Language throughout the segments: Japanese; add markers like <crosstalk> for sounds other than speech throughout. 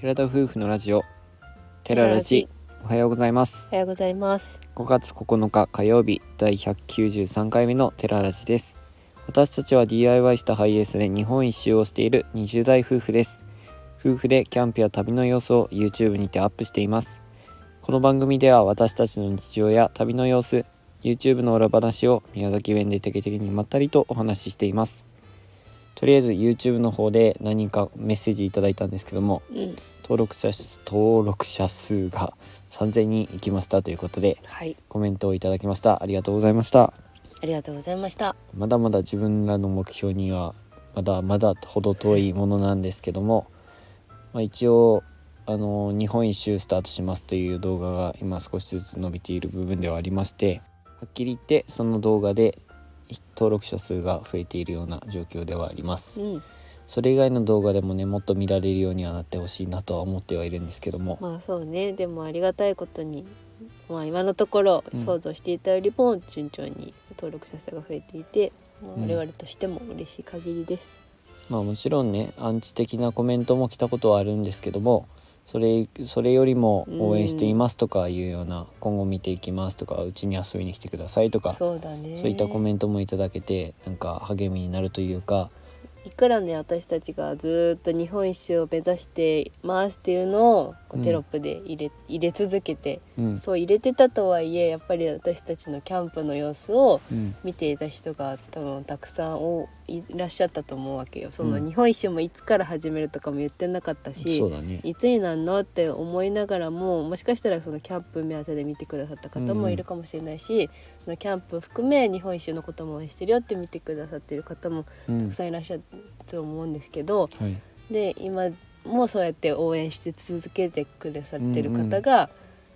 寺田夫婦のラジオ。テララジ。おはようございます。おはようございます。5月9日火曜日第193回目のテララジです。私たちは DIY したハイエースで日本一周をしている20代夫婦です。夫婦でキャンプや旅の様子を YouTube にてアップしています。この番組では私たちの日常や旅の様子 YouTube の裏話を宮崎弁でテケテケにまったりとお話ししています。とりあえず YouTube の方で何人かメッセージいただいたんですけどもうん、登録者数登録者数が3000人いきましたということではい、コメントをいただきました。ありがとうございました。ありがとうございました。まだまだ自分らの目標にはまだまだほど遠いものなんですけども、まあ、一応あの日本一周スタートしますという動画が今少しずつ伸びている部分ではありましてはっきり言ってその動画で登録者数が増えているような状況ではあります。うん、それ以外の動画でもねもっと見られるようにはなってほしいなとは思ってはいるんですけども、まあそうね、でもありがたいことに、まあ今のところうん。想像していたよりも順調に登録者数が増えていて、まあうん我々としても嬉しい限りです。まあもちろんねアンチ的なコメントも来たことはあるんですけどもそれそれよりも応援していますとかいうような、今後見ていきますとかうちに遊びに来てくださいとかそうそうだね。いったコメントもいただけてなんか励みになるというかいくらね私たちがずーっと日本一周を目指してますっていうのをテロップで入れ,、入れ続けてうん。そう入れてたとはいえやっぱり私たちのキャンプの様子をうん。見ていた人が多分たくさんおいらっしゃったと思うわけよ。そのうん。日本一周もいつから始めるとかも言ってなかったし、そうだね。いつになんのって思いながらももしかしたらそのキャンプ目当てで見てくださった方もいるかもしれないし、そのキャンプ含め日本一周のことも応援してるよって見てくださってる方もうん。たくさんいらっしゃると思うんですけど、はい。で今もそうやって応援して続けてくださってる方が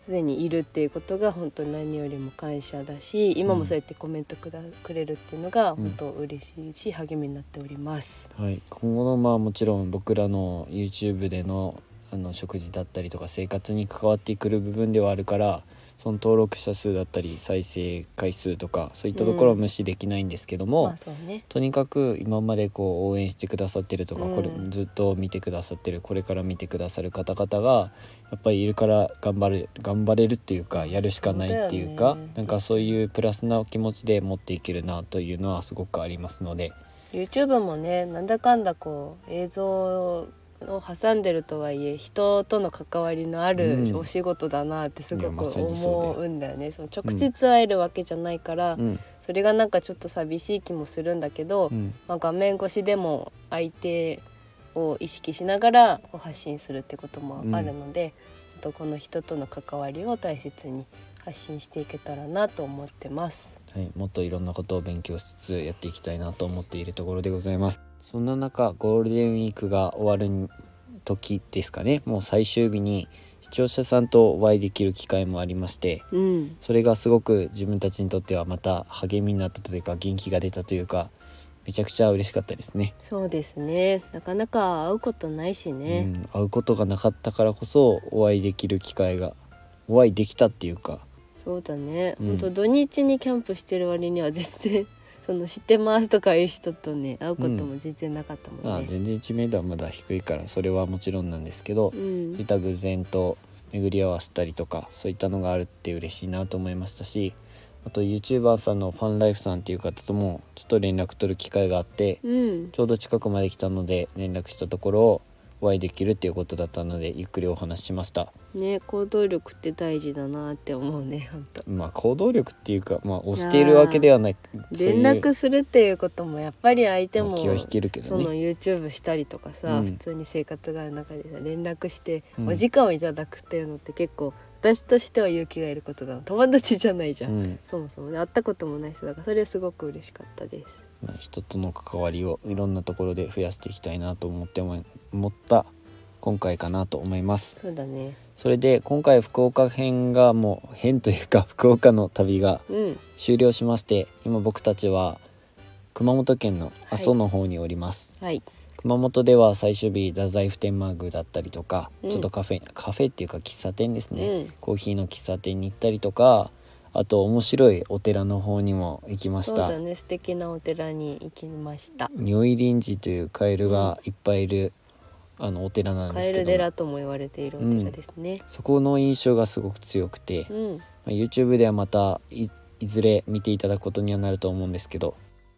すでにいるっていうことが本当に何よりも感謝だし今もそうやってコメントくだくれるっていうのが本当嬉しいし励みになっております。はい、今後のまあもちろん僕らの YouTube でのあの食事だったりとか生活に関わってくる部分ではあるからその登録者数だったり再生回数とかそういったところは無視できないんですけども、まあそうね。とにかく今までこう応援してくださってるとか、うん。これずっと見てくださってるこれから見てくださる方々がやっぱりいるから頑張る頑張れるっていうかやるしかないっていうかそうね。なんかそういうプラスな気持ちで持っていけるなというのはすごくありますので。YouTube もねなんだかんだこう映像を挟んでるとはいえ人との関わりのあるうん。お仕事だなってすごく思うんだよね。その直接会えるわけじゃないから、うん。それがなんかちょっと寂しい気もするんだけど、うん。まあ、画面越しでも相手を意識しながら発信するってこともあるので、あとこの人との関わりを大切に発信していけたらなと思ってます。はい、もっといろんなことを勉強しつつやっていきたいなと思っているところでございますそんな中ゴールデンウィークが終わる時ですかね。もう最終日に視聴者さんとお会いできる機会もありましてうん、それがすごく自分たちにとってはまた励みになったというか元気が出たというかめちゃくちゃ嬉しかったですね。そうですね。なかなか会うことないしうね、ん、会うことがなかったからこそお会いできる機会がお会いできたっていうか。そうだね、うん。ほんと土日にキャンプしてる割には全然その知ってますとかいう人とね会うことも全然なかったもんね。まあ全然知名度はまだ低いからそれはもちろんなんですけど、うん。そういった偶然と巡り合わせたりとかそういったのがあるって嬉しいなと思いましたしあと YouTuber さんのファンライフさんっていう方ともちょっと連絡取る機会があってうん。ちょうど近くまで来たので連絡したところお会いできるっていうことだったのでゆっくりお話ししました。ね行動力って大事だなって思うね本当まあ行動力っていうかまあ押しているわけではない。連絡するっていうこともやっぱり相手もまあ気は引けるけどそのね YouTube したりとかさ、うん。普通に生活がある中でさ連絡してうん。お時間をいただくっていうのって結構私としては勇気がいることだ友達じゃないじゃん、うん。そもそもね会ったこともない人だからそれはすごく嬉しかったですまあ人との関わりをいろんなところで増やしていきたいなと思って思思った今回かなと思います。そうだね。それで今回福岡編がもう編というか <laughs> 福岡の旅がうん。終了しまして今僕たちは熊本県の阿蘇の方におります、はい。熊本では最終日太宰府天満宮だったりとか、うん。ちょっとカフェカフェっていうか喫茶店ですね、うん。コーヒーの喫茶店に行ったりとかあと面白いお寺の方にも行きました。そうだね素敵なお寺に行きました。如意輪寺というカエルがいっぱいいるあのお寺なんカエですけども。ル寺とも言われているお寺ですね。そこの印象がすごく強くて、うん、まあ YouTube ではまたいいずれ見ていただくことにはなると思うんですけど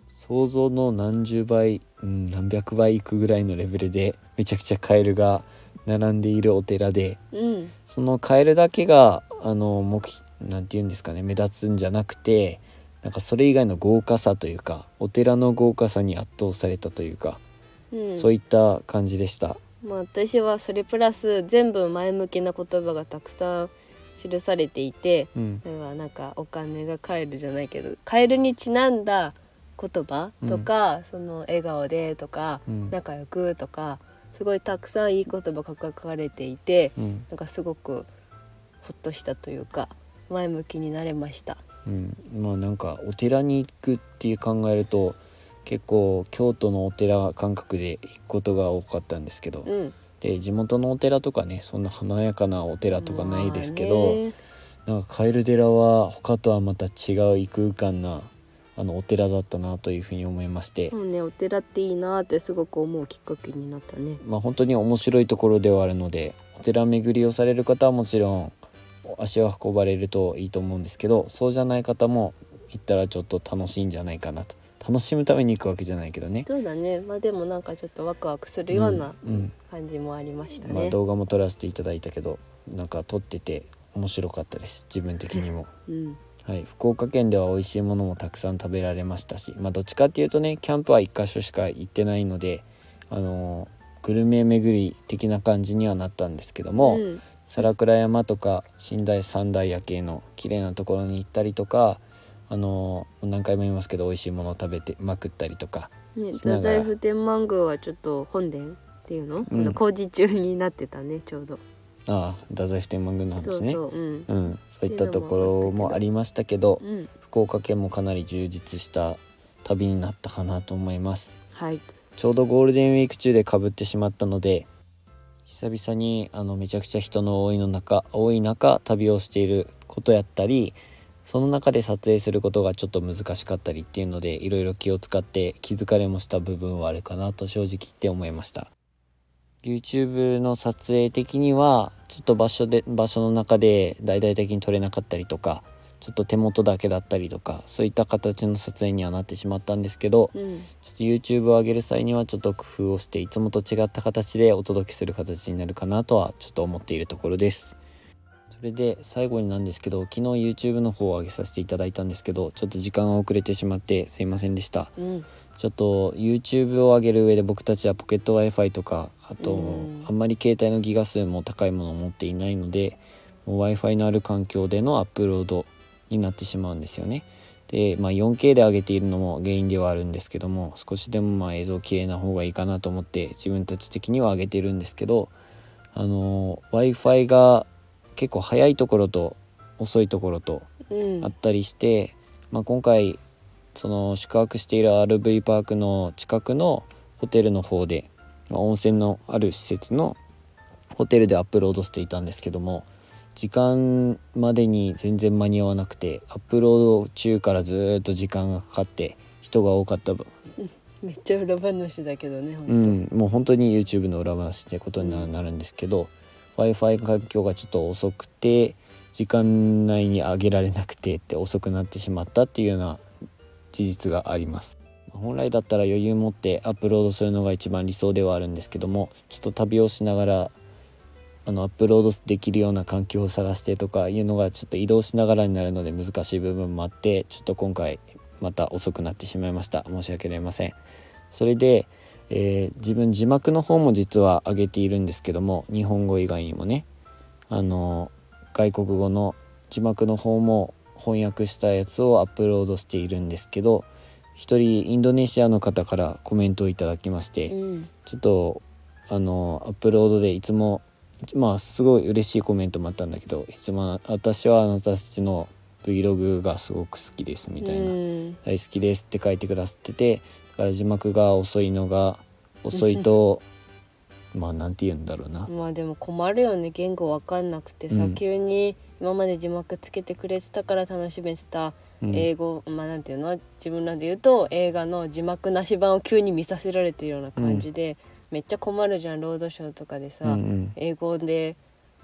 想像の何十倍、うん、何百倍いくぐらいのレベルでめちゃくちゃカエルが並んでいるお寺でうん、そのカエルだけがあの目なんて言うんですかね目立つんじゃなくてなんかそれ以外の豪華さというかお寺の豪華さに圧倒されたというか、うん、そういった感じでした。まあ私はそれプラス全部前向きな言葉がたくさん記されていて、うん。なんかお金がカエルじゃないけどカエルにちなんだ言葉とか、その笑顔でとか、うん。仲良くとかすごいたくさんいい言葉が書かれていてうん。なんかすごくほっとしたというか前向きになれました。うん、まあなんかお寺に行くっていう考えると結構京都のお寺感覚で行くことが多かったんですけど、うん、で地元のお寺とかねそんな華やかなお寺とかないですけど、なんかカエル寺は他とはまた違う異空間なあのお寺だったなというふうに思いまして、そうねお寺っていいなってすごく思うきっかけになったね。まあ本当に面白いところではあるのでお寺巡りをされる方はもちろん足を運ばれるといいと思うんですけどそうじゃない方も行ったらちょっと楽しいんじゃないかなと。楽しむために行くわけじゃないけどね。そうだね。まあでもなんかちょっとワクワクするようなうん。うん。感じもありましたね。まあ、動画も撮らせていただいたけどなんか撮ってて面白かったです。自分的にも。<laughs> うん。はい、福岡県では美味しいものもたくさん食べられましたし、まあ、どっちかっていうとねキャンプは1箇所しか行ってないので、あのーグルメ巡り的な感じにはなったんですけども、うん皿倉山とか寝台三大夜景の綺麗なところに行ったりとか、あのー何回も言いますけど美味しいものを食べてまくったりとかね、太宰府天満宮はちょっと本殿っていうの、うん。工事中になってたねちょうど。ああ太宰府天満宮の話ね。そうそう、うん。うん、そういったところもありましたけどうん、福岡県もかなり充実した旅になったかなと思います。はい。ちょうどゴールデンウィーク中でかぶってしまったので久々にあのめちゃくちゃ人の多いの中多い中旅をしていることやったりその中で撮影することがちょっと難しかったりっていうのでいろいろ気を使って気づかれもした部分はあるかなと正直言って思いました。YouTube の撮影的にはちょっと場所で場所の中で大々的に撮れなかったりとかちょっと手元だけだったりとかそういった形の撮影にはなってしまったんですけど、うん、ちょっと YouTube を上げる際にはちょっと工夫をしていつもと違った形でお届けする形になるかなとはちょっと思っているところです。それで最後になんですけど昨日 YouTube の方を上げさせていただいたんですけどちょっと時間が遅れてしまってすいませんでした。うん、ちょっと YouTube を上げる上で僕たちはポケット Wi-Fi とかあとうん。あんまり携帯のギガ数も高いものを持っていないので Wi-Fi のある環境でのアップロードになってしまうんですよね。で、まあ、4K で上げているのも原因ではあるんですけども少しでもまあ映像綺麗な方がいいかなと思って自分たち的には上げてるんですけどあの w i f i が結構早いところと遅いところとうんあったりして、まあ、今回その宿泊している RV パークの近くのホテルの方で、まあ温泉のある施設のホテルでアップロードしていたんですけども時間までに全然間に合わなくてアップロード中からずーっと時間がかかって人が多かった分。<laughs> めっちゃ裏話だけどね、うん、もう本当に YouTube の裏話ってことにななるんですけど、w i f i 環境がちょっと遅くて時間内に上げられなくてって遅くなってしまったっていうような事実があります。本来だったら余裕持ってアップロードするのが一番理想ではあるんですけどもちょっと旅をしながらあのアップロードできるような環境を探してとかいうのがちょっと移動しながらになるので難しい部分もあってちょっと今回また遅くなってしまいました。申し訳ありません。それで、えー自分字幕の方も実は上げているんですけども日本語以外にもねあの外国語の字幕の方も翻訳したやつをアップロードしているんですけど一人インドネシアの方からコメントをいただきまして、うん。ちょっとあのアップロードでいつもまあすごい嬉しいコメントもあったんだけどいつも私はあなたたちの Vlog がすごく好きですみたいな、うん。大好きですって書いてくださっててだから字幕が遅いのが遅いと <laughs> まあなんて言うんだろうな。まあでも困るよね言語わかんなくてさ、うん。急に今まで字幕つけてくれてたから楽しめてたうん。英語、まあなんていうの？自分らで言うと映画の字幕なし版を急に見させられてるような感じで、めっちゃ困るじゃんロードショーとかでさ、うんうん。英語で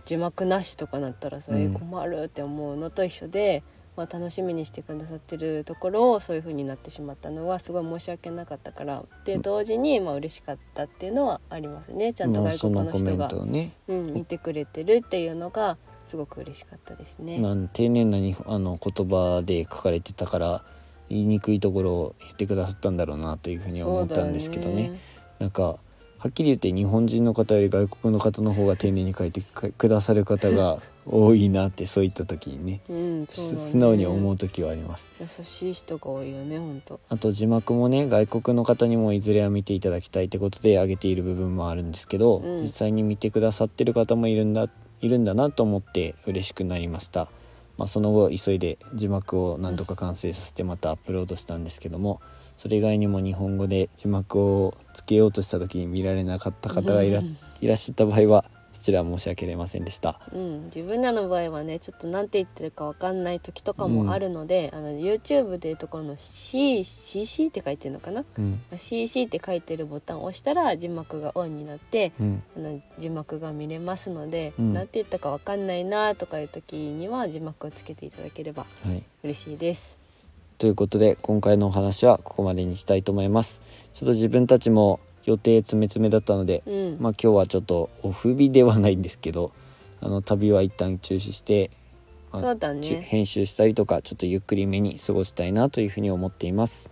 字幕なしとかなったらさ、うん。え困るって思うのと一緒で、まあ、楽しみにしてくださってるところをそういう風になってしまったのはすごい申し訳なかったからで同時にまあ嬉しかったっていうのはありますねちゃんとまあ外国そのコメ人が、トをね、うん、見てくれてるっていうのがすごく嬉しかったですね。まあ、丁寧なにあの言葉で書かれてたから言いにくいところを言ってくださったんだろうなというふうには思ったんですけどね。なんかはっきり言って日本人の方より外国の方の方が丁寧に書いてくくださる方が <laughs> 多いなってそういった時にね。うん、ね。素直に思う時はあります。優しい人が多いよね本当あと字幕もね外国の方にもいずれは見ていただきたいってことで上げている部分もあるんですけど、うん。実際に見てくださってる方もいるんだいるんだなと思って嬉しくなりました、まあ、その後急いで字幕を何とか完成させてまたアップロードしたんですけどもそれ以外にも日本語で字幕をつけようとした時に見られなかった方がいらいらっしゃった場合はそちらは申し訳ありませんでした。うん、自分らの場合はねちょっと何て言ってるかわかんない時とかもあるので、あの YouTube でいうところの C CC って書いてるのかな？うん、CC って書いてるボタンを押したら字幕がオンになってうん、あの字幕が見れますので、うんなんて言ったかわかんないなとかいう時には字幕をつけていただければはい。嬉しいです。ということで今回のお話はここまでにしたいと思います。ちょっと自分たちも予定詰め詰めだったので、うん、まあ今日はちょっとオフ日ではないんですけどあの旅は一旦中止して、まあね。編集したりとかちょっとゆっくりめに過ごしたいなというふうに思っています。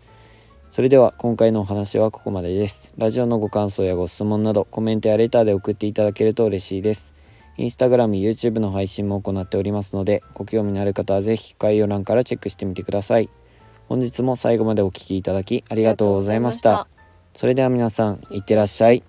それでは今回のお話はここまでです。ラジオのご感想やご質問などコメントやレターで送っていただけると嬉しいです。インスタグラム YouTube の配信も行っておりますのでご興味のある方はぜひ概要欄からチェックしてみてください本日も最後までお聴きいただきありがとうございました。それでは皆さんいってらっしゃい